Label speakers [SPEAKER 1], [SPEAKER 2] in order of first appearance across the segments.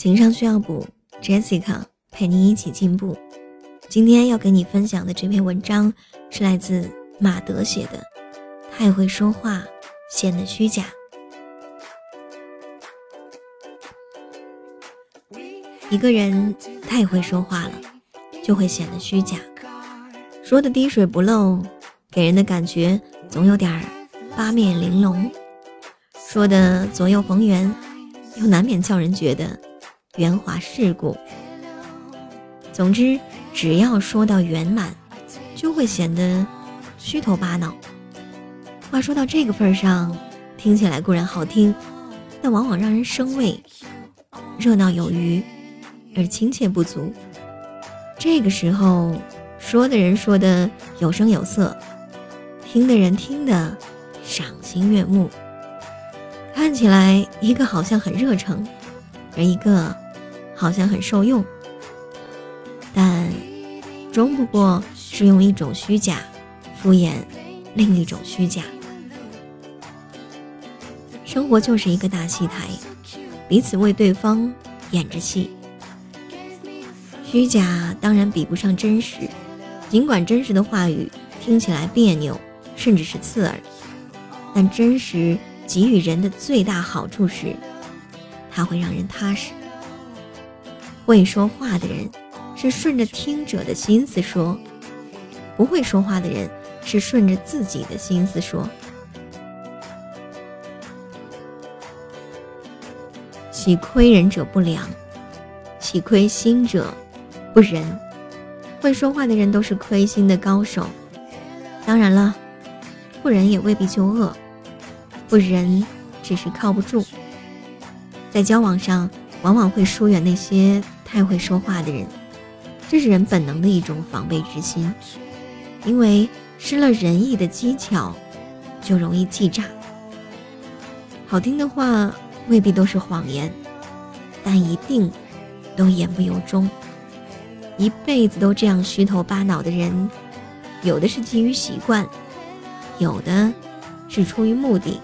[SPEAKER 1] 情商需要补，Jessica 陪你一起进步。今天要给你分享的这篇文章是来自马德写的，太会说话显得虚假。一个人太会说话了，就会显得虚假，说的滴水不漏，给人的感觉总有点八面玲珑；说的左右逢源，又难免叫人觉得。圆滑世故，总之，只要说到圆满，就会显得虚头巴脑。话说到这个份上，听起来固然好听，但往往让人生畏。热闹有余，而亲切不足。这个时候，说的人说的有声有色，听的人听得赏心悦目。看起来，一个好像很热诚。而一个好像很受用，但终不过是用一种虚假敷衍另一种虚假。生活就是一个大戏台，彼此为对方演着戏。虚假当然比不上真实，尽管真实的话语听起来别扭，甚至是刺耳，但真实给予人的最大好处是。它会让人踏实。会说话的人是顺着听者的心思说，不会说话的人是顺着自己的心思说。喜亏人者不良，喜亏心者不仁。会说话的人都是亏心的高手。当然了，不仁也未必就恶，不仁只是靠不住。在交往上，往往会疏远那些太会说话的人，这是人本能的一种防备之心。因为失了仁义的技巧，就容易记诈。好听的话未必都是谎言，但一定都言不由衷。一辈子都这样虚头巴脑的人，有的是基于习惯，有的是出于目的。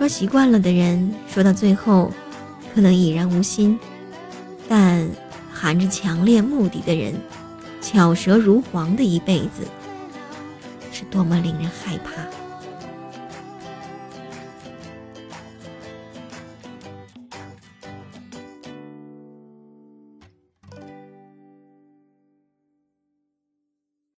[SPEAKER 1] 说习惯了的人，说到最后，可能已然无心；但含着强烈目的的人，巧舌如簧的一辈子，是多么令人害怕。